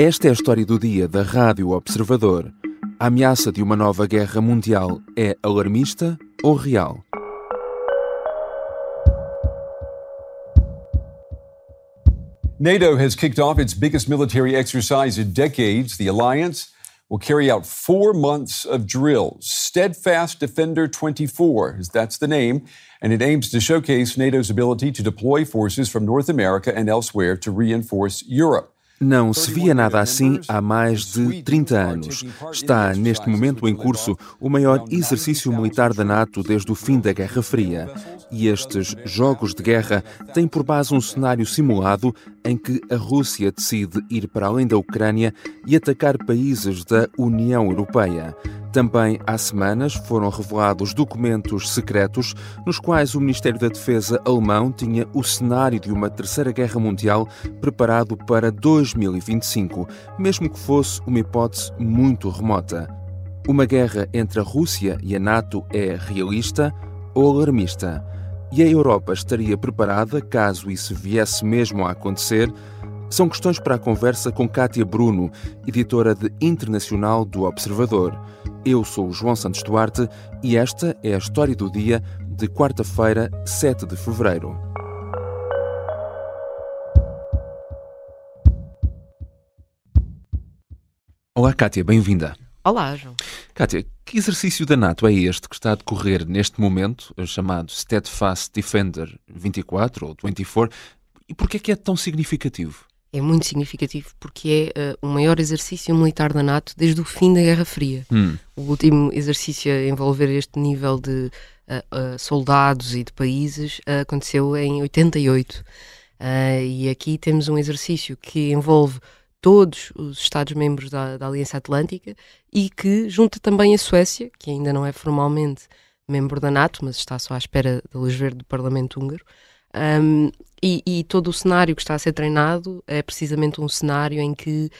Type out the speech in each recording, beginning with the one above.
Esta é a história do dia da Rádio Observador. A ameaça de uma nova guerra mundial é alarmista ou real? NATO has kicked off its biggest military exercise in decades. The alliance will carry out four months of drills. Steadfast Defender 24, that's the name, and it aims to showcase NATO's ability to deploy forces from North America and elsewhere to reinforce Europe. Não se via nada assim há mais de 30 anos. Está neste momento em curso o maior exercício militar da NATO desde o fim da Guerra Fria. E estes jogos de guerra têm por base um cenário simulado em que a Rússia decide ir para além da Ucrânia e atacar países da União Europeia. Também há semanas foram revelados documentos secretos nos quais o Ministério da Defesa alemão tinha o cenário de uma terceira guerra mundial preparado para 2025, mesmo que fosse uma hipótese muito remota. Uma guerra entre a Rússia e a NATO é realista ou alarmista? E a Europa estaria preparada caso isso viesse mesmo a acontecer? São questões para a conversa com Kátia Bruno, editora de Internacional do Observador. Eu sou o João Santos Duarte e esta é a história do dia de quarta-feira, 7 de fevereiro. Olá, Kátia, bem-vinda. Olá, João. Kátia, que exercício da NATO é este que está a decorrer neste momento, chamado Steadfast Defender 24 ou 24, e porquê é que é tão significativo? É muito significativo porque é uh, o maior exercício militar da NATO desde o fim da Guerra Fria. Hum. O último exercício a envolver este nível de uh, uh, soldados e de países aconteceu em 88. e aqui temos um exercício que envolve todos os Estados-membros da, da, Aliança Atlântica e que junta também a Suécia, que ainda não é formalmente membro da NATO, mas está só à espera da luz verde do Parlamento húngaro. Um, e, e, todo o cenário que está a ser treinado é precisamente um cenário em que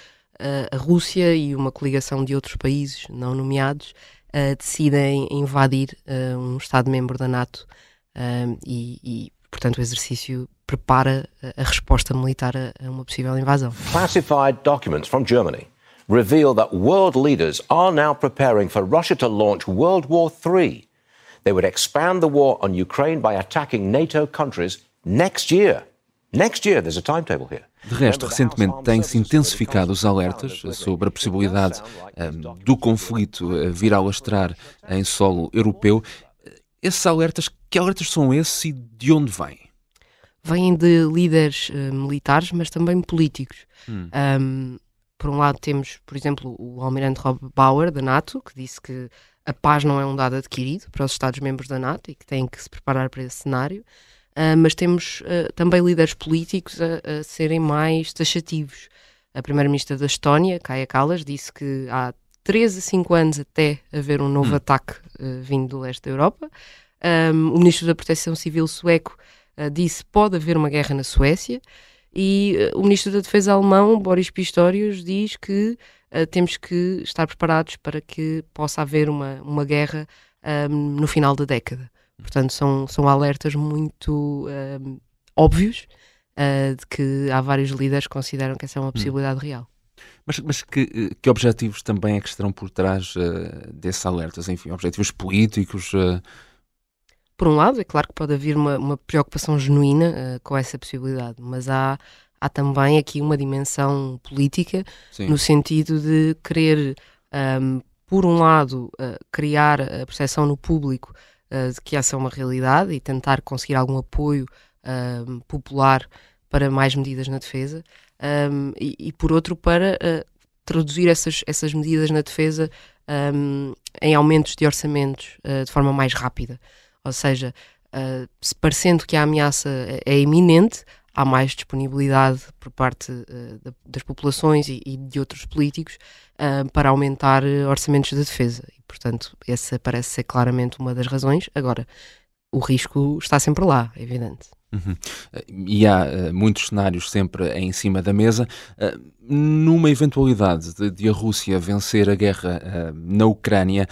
uh, a Rússia e uma coligação de outros países não nomeados uh, decidem invadir uh, um Estado-membro da NATO e, e, portanto, o exercício prepara a resposta militar a, a uma possível invasão. Classified documents from Germany reveal that world leaders are now preparing for Russia to launch World War III. They would expand the war on Ukraine by attacking NATO countries next year. Next year, there's a timetable here. De resto, recentemente têm-se intensificado os alertas sobre a possibilidade um, do conflito uh, vir a alastrar em solo europeu. Esses alertas, que alertas são esses e de onde vêm? Vêm de líderes uh, militares, mas também políticos. Hum. Um, por um lado, temos, por exemplo, o almirante Rob Bauer, da NATO, que disse que a paz não é um dado adquirido para os Estados-membros da NATO e que têm que se preparar para esse cenário. Uh, mas temos uh, também líderes políticos a, a, serem mais taxativos. A primeira-ministra da Estónia, Kaja Kallas, disse que há 3 a 5 anos até haver um novo hum. ataque uh, vindo do leste da Europa. Um, o ministro da Proteção Civil sueco disse que pode haver uma guerra na Suécia. E o ministro da Defesa alemão, Boris Pistorius, diz que temos que estar preparados para que possa haver uma, uma guerra um, no final da década. Portanto, são, são alertas muito uh, óbvios uh, de que há vários líderes que consideram que essa é uma hum. possibilidade real. Mas, mas que, que, objetivos também é que estarão por trás uh, desses alertas? Enfim, objetivos políticos? Uh... Por um lado, é claro que pode haver uma, uma preocupação genuína uh, com essa possibilidade, mas há, há também aqui uma dimensão política Sim. no sentido de querer, um, por um lado, criar a percepção no público uh, de que essa é uma realidade e tentar conseguir algum apoio uh, popular para mais medidas na defesa, um, e, e, por outro, para uh, traduzir essas, essas medidas na defesa um, em aumentos de orçamentos de forma mais rápida. Ou seja, se parecendo que a ameaça é, é iminente, há mais disponibilidade por parte uh, das populações e, e, de outros políticos uh, para aumentar orçamentos de defesa. E, portanto, essa parece ser claramente uma das razões. Agora, o risco está sempre lá, é evidente. Uhum. E há uh, muitos cenários sempre em cima da mesa. Uh, numa eventualidade de, de, a Rússia vencer a guerra uh, na Ucrânia,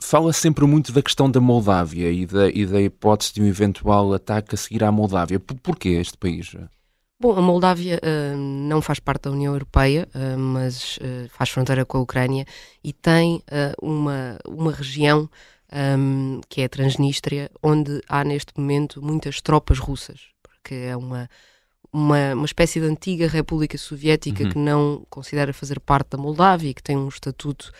fala sempre muito da questão da Moldávia e da, e da hipótese de um eventual ataque a seguir à Moldávia. Por, porquê este país? Bom, a Moldávia não faz parte da União Europeia, mas faz fronteira com a Ucrânia e tem uma, uma região um, que é a Transnistria, onde há neste momento muitas tropas russas, porque é uma, uma, uma espécie de antiga República Soviética uhum. que não considera fazer parte da Moldávia, que tem um estatuto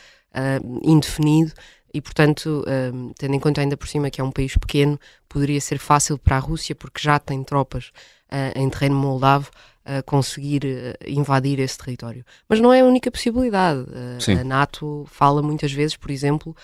indefinido e, portanto, um, tendo em conta ainda por cima que é um país pequeno, poderia ser fácil para a Rússia, porque já tem tropas uh, em terreno moldavo, conseguir uh, invadir esse território. Mas não é a única possibilidade. a NATO fala muitas vezes, por exemplo,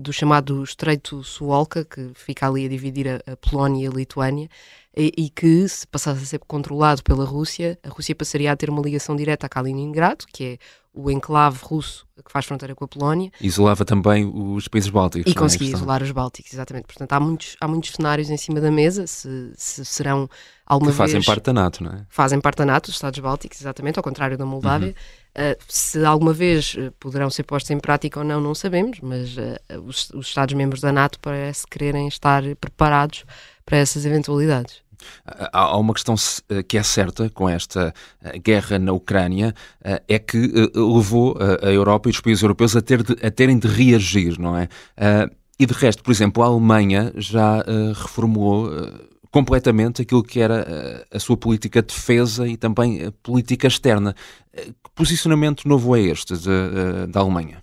do chamado Estreito Suolka, que fica ali a dividir a Polónia e a Lituânia, e, e, que, se passasse a ser controlado pela Rússia, a Rússia passaria a ter uma ligação direta a Kaliningrado, que é o enclave russo que faz fronteira com a Polónia. Isolava também os países bálticos. E é conseguia isolar os bálticos, exatamente. Portanto, há muitos, há muitos cenários em cima da mesa, se, se serão alguma que fazem vez... parte da NATO, não é? Fazem parte da NATO, os Estados bálticos, exatamente, ao contrário da Moldávia. Uhum. Uh, se alguma vez uh, poderão ser postos em prática ou não, não sabemos, mas uh, os, os Estados-membros da NATO parece quererem estar preparados para essas eventualidades. Há uma questão eh, que é certa com esta eh, guerra na Ucrânia, eh, é que levou a Europa e os países europeus a, ter de, a terem de reagir, não é? E de resto, por exemplo, a Alemanha já reformulou completamente aquilo que era a sua política de defesa e também a política externa. Que posicionamento novo é este da Alemanha?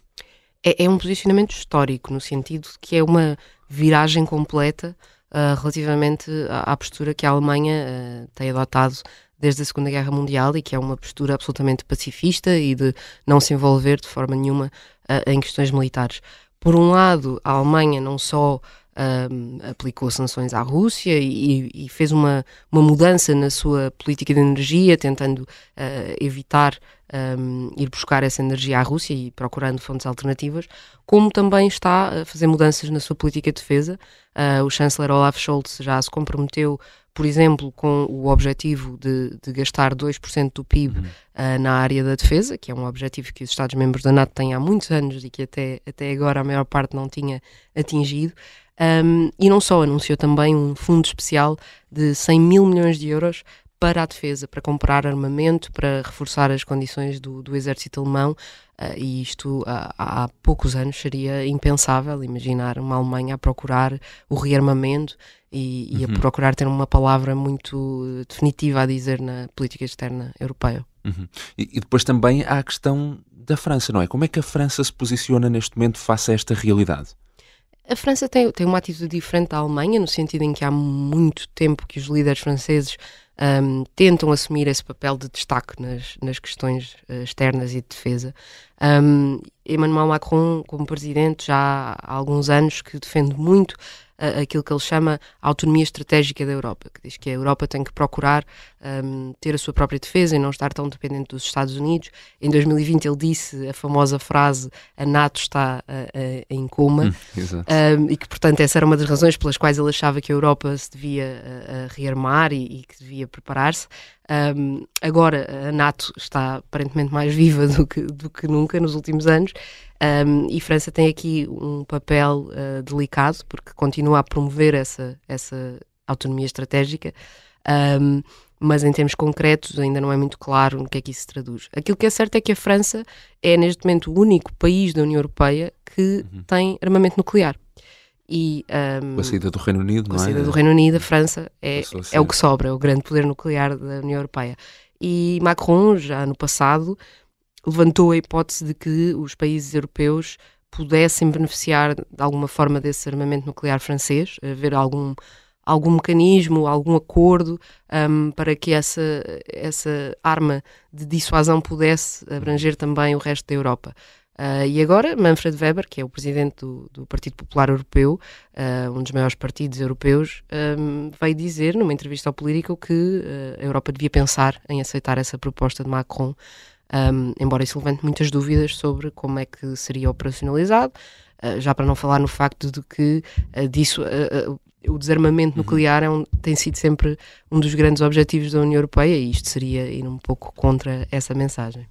É, é um posicionamento histórico, no sentido de que é uma viragem completa uh, relativamente à, à, postura que a Alemanha uh, tem adotado desde a Segunda Guerra Mundial e que é uma postura absolutamente pacifista e de não se envolver de forma nenhuma uh, em questões militares. Por um lado, a Alemanha não só um, aplicou sanções à Rússia e, e, fez uma, uma mudança na sua política de energia, tentando uh, evitar um, ir buscar essa energia à Rússia e procurando fontes alternativas, como também está a fazer mudanças na sua política de defesa. Uh, o chanceler Olaf Scholz já se comprometeu, por exemplo, com o objetivo de, de gastar 2% do PIB uhum. uh, na área da defesa, que é um objetivo que os Estados-membros da NATO têm há muitos anos e que até, até agora a maior parte não tinha atingido. Um, e não só, anunciou também um fundo especial de 100 mil milhões de euros para a defesa, para comprar armamento, para reforçar as condições do, do exército alemão, uh, e isto uh, há poucos anos seria impensável imaginar uma Alemanha a procurar o rearmamento e, e uhum. a procurar ter uma palavra muito definitiva a dizer na política externa europeia. Uhum. E, e depois também há a questão da França, não é? Como é que a França se posiciona neste momento face a esta realidade? A França tem, tem uma atitude diferente da Alemanha, no sentido em que há muito tempo que os líderes franceses um, tentam assumir esse papel de destaque nas, nas questões uh, externas e de defesa. Um, Emmanuel Macron, como presidente, já há alguns anos que defende muito aquilo que ele chama a autonomia estratégica da Europa, que diz que a Europa tem que procurar um, ter a sua própria defesa e não estar tão dependente dos Estados Unidos. Em 2020 ele disse a famosa frase a NATO está uh, uh, em coma hum, um, e que portanto essa era uma das razões pelas quais ele achava que a Europa se devia uh, rearmar e, e, que devia preparar-se. Um, agora a NATO está aparentemente mais viva do que, do que nunca nos últimos anos um, e França tem aqui um papel uh, delicado porque continua a promover essa, essa autonomia estratégica, um, mas em termos concretos ainda não é muito claro no que é que isso se traduz. Aquilo que é certo é que a França é neste momento o único país da União Europeia que uhum. tem armamento nuclear. E, um, a saída do Reino Unido, com não é? a saída do Reino Unido, a França é, é o que sobra, é o grande poder nuclear da União Europeia. E Macron, já no passado, levantou a hipótese de que os países europeus pudessem beneficiar de alguma forma desse armamento nuclear francês, haver algum, algum mecanismo, algum acordo um, para que essa, essa arma de dissuasão pudesse abranger também o resto da Europa. Uh, e agora, Manfred Weber, que é o presidente do, do Partido Popular Europeu, uh, um dos maiores partidos europeus, um, veio dizer numa entrevista ao Político que uh, a Europa devia pensar em aceitar essa proposta de Macron um, embora isso levante muitas dúvidas sobre como é que seria operacionalizado, já para não falar no facto de que disso, o desarmamento uhum. nuclear é um, tem sido sempre um dos grandes objetivos da União Europeia e isto seria ir um pouco contra essa mensagem.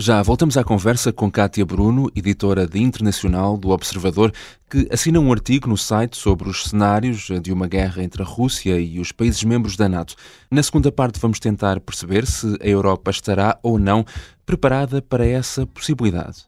Já voltamos à conversa com Kátia Bruno, editora de Internacional do Observador, que assina um artigo no site sobre os cenários de uma guerra entre a Rússia e os países membros da NATO. Na segunda parte, vamos tentar perceber se a Europa estará ou não preparada para essa possibilidade.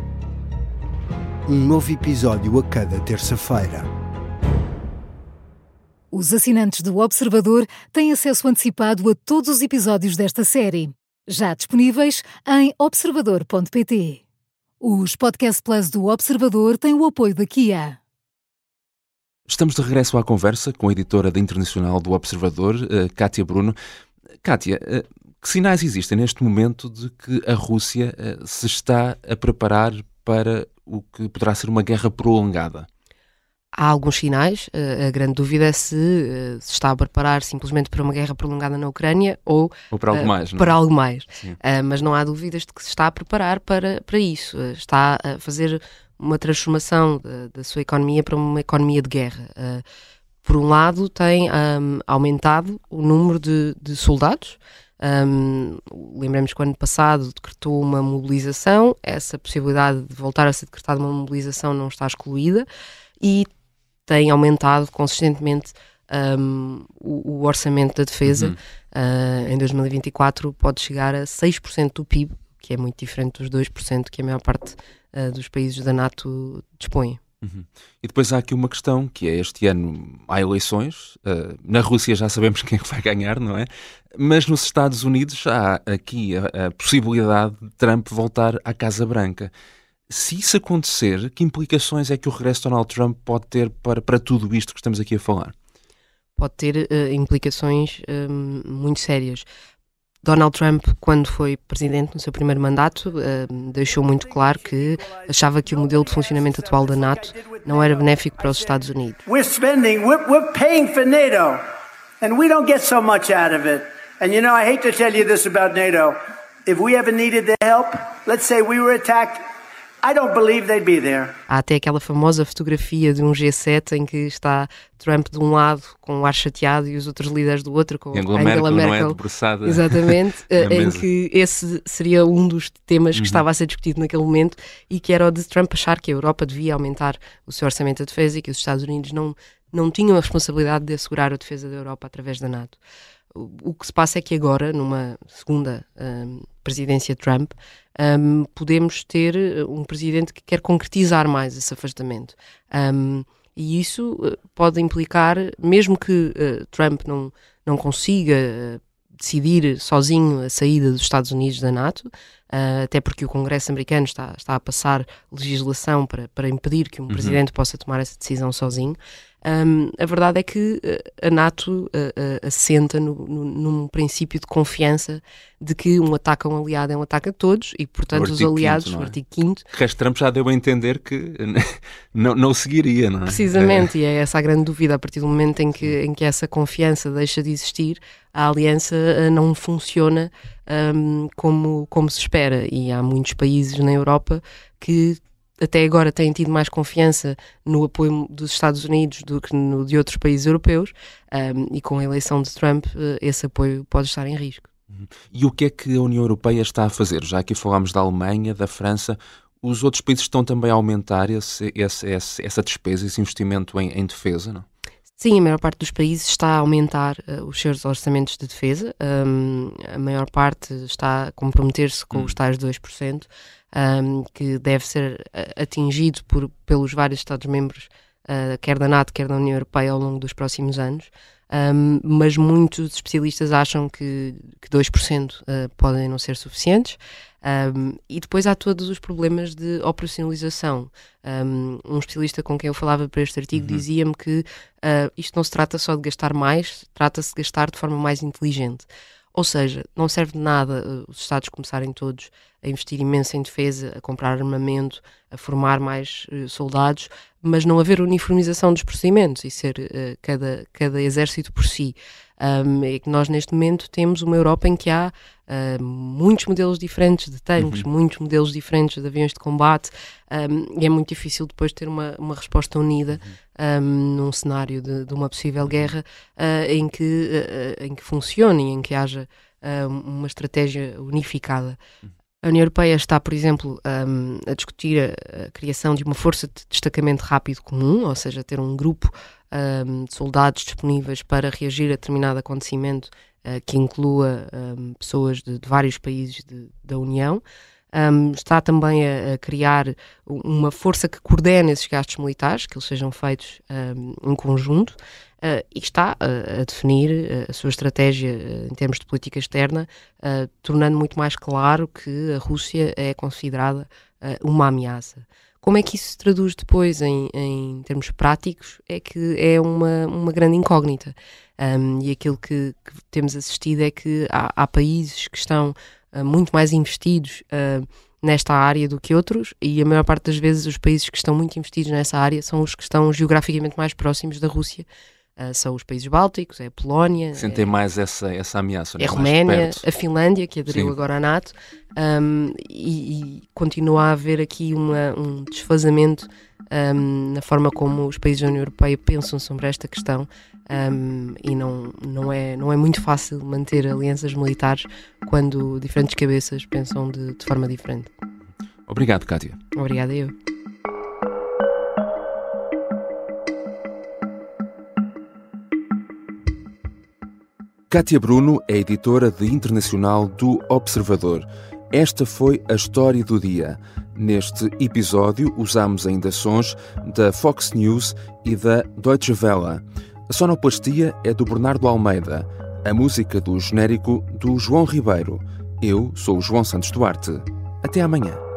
um novo episódio a cada terça-feira. Os assinantes do Observador têm acesso antecipado a todos os episódios desta série, já disponíveis em observador.pt. Os Podcast Plus do Observador têm o apoio da Kia. Estamos de regresso à conversa com a editora da Internacional do Observador, uh, Kátia Bruno. Kátia, uh, que sinais existem neste momento de que a Rússia uh, se está a preparar para o que poderá ser uma guerra prolongada? Há alguns sinais. Eh, a grande dúvida é se eh, se está a preparar simplesmente para uma guerra prolongada na Ucrânia ou, ou para algo mais. Não? Para é? algo mais. Uh, mas não há dúvidas de que se está a preparar para, para isso. está a fazer uma transformação da, da, sua economia para uma economia de guerra. Uh, por um lado, tem um, aumentado o número de, de soldados. Um, lembremos que o ano passado decretou uma mobilização, essa possibilidade de voltar a ser decretada uma mobilização não está excluída e tem aumentado consistentemente um, o, o, orçamento da defesa. Uhum. Uh, em 2024 pode chegar a 6% do PIB, que é muito diferente dos 2% que a maior parte uh, dos países da NATO dispõem. Uhum. E depois há aqui uma questão que é este ano há eleições. Uh, na Rússia já sabemos quem é vai ganhar, não é? Mas nos Estados Unidos há aqui a, a possibilidade de Trump voltar à Casa Branca. Se isso acontecer, que implicações é que o regresso de Donald Trump pode ter para, para tudo isto que estamos aqui a falar? Pode ter uh, implicações um, muito sérias. Donald Trump, quando foi presidente no seu primeiro mandato, uh, deixou muito claro que achava que o modelo de funcionamento atual da NATO não era benéfico para os Estados Unidos. We're spending, we're, we're paying for NATO, and we don't get so much out of it. And you know, I hate to tell you this about NATO. If we ever needed their help, let's say we were attacked Há até aquela famosa fotografia de um G7 em que está Trump de um lado com o ar chateado e os outros líderes do outro com Angela, Angela Merkel, Merkel não é debruçada exatamente, eh, em que esse seria um dos temas que uhum. estava a ser discutido naquele momento e que era o de Trump achar que a Europa devia aumentar o seu orçamento de defesa e que os Estados Unidos não, não tinham a responsabilidade de assegurar a defesa da Europa através da NATO. O que se passa é que agora, numa segunda um, presidência Trump, um, podemos ter uh, um presidente que quer concretizar mais esse afastamento. Um, e isso uh, pode implicar, mesmo que uh, Trump não, não consiga uh, decidir sozinho a saída dos Estados Unidos da NATO, uh, até porque o Congresso americano está, está a passar legislação para, para impedir que um uhum. presidente possa tomar essa decisão sozinho. Um, a verdade é que eh, a NATO uh, uh, assenta no, no, num princípio de confiança de que um ataque a um aliado é um ataque a todos e, portanto, os aliados, o é? artigo 5 O resto Trump já deu a entender que não, não o seguiria, não é? Precisamente, é. e é essa a grande dúvida. A partir do momento em que, em que essa confiança deixa de existir, a aliança não funciona um, como, como se espera. E há muitos países na Europa que até agora têm tido mais confiança no apoio dos Estados Unidos do que no de outros países europeus, um, e com a eleição de Trump, eh, esse apoio pode estar em risco. Uhum. E o que é que a União Europeia está a fazer? Já aqui falámos da Alemanha, da França, os outros países estão também a aumentar esse, esse, esse, essa despesa, esse investimento em, em, defesa, não? Sim, a maior parte dos países está a aumentar uh, os seus orçamentos de defesa. Um, a maior parte está a comprometer-se com hum. os tais 2% um, que deve ser atingido por, pelos vários Estados-membros, uh, quer da NATO, quer da União Europeia, ao longo dos próximos anos. Um, mas muitos especialistas acham que, que 2% uh, podem não ser suficientes. Um, e depois há todos os problemas de operacionalização. Um, um especialista com quem eu falava para este artigo uhum. dizia-me que uh, isto não se trata só de gastar mais, trata-se de gastar de forma mais inteligente. Ou seja, não serve de nada uh, os Estados começarem todos a investir imenso em defesa, a comprar armamento, a formar mais uh, soldados, mas não haver uniformização dos procedimentos e ser uh, cada, cada exército por si. Um, é que nós neste momento temos uma Europa em que há uh, muitos modelos diferentes de tanques, uhum. muitos modelos diferentes de aviões de combate um, e é muito difícil depois ter uma, uma resposta unida uhum. um, num cenário de, de, uma possível guerra uh, em, que, uh, em que funcione em que haja uma estratégia unificada. Uhum. A União Europeia está, por exemplo, um, a discutir a, a, criação de uma força de destacamento rápido comum, ou seja, ter um grupo um, de soldados disponíveis para reagir a determinado acontecimento que inclua um, pessoas de, de, vários países de, da União. está também a, a, criar uma força que coordene esses gastos militares, que eles sejam feitos em conjunto uh, e está a definir eh, a sua estratégia em termos de política externa, tornando muito mais claro que a Rússia é considerada uma ameaça. Como é que isso se traduz depois em, em termos práticos? É que é uma, uma grande incógnita. Um, e aquilo que, que, temos assistido é que há, há países que estão uh, muito mais investidos uh, nesta área do que outros, e a maior parte das vezes os países que estão muito investidos nessa área são os que estão geograficamente mais próximos da Rússia Uh, são os países bálticos, é a Polónia. Sentem é, mais essa, essa ameaça. É a Roménia, a Finlândia, que aderiu Sim. agora à NATO, um, e, e, continua a haver aqui uma, um desfazamento um, na forma como os países da União Europeia pensam sobre esta questão. Um, e não, não, é, não é muito fácil manter alianças militares quando diferentes cabeças pensam de, de forma diferente. Obrigado, Kátia. Obrigada eu. Kátia Bruno é editora de internacional do Observador. Esta foi a história do dia. Neste episódio usamos ainda sons da Fox News e da Deutsche Welle. A sonoplastia é do Bernardo Almeida, a música do genérico do João Ribeiro. Eu sou o João Santos Duarte. Até amanhã.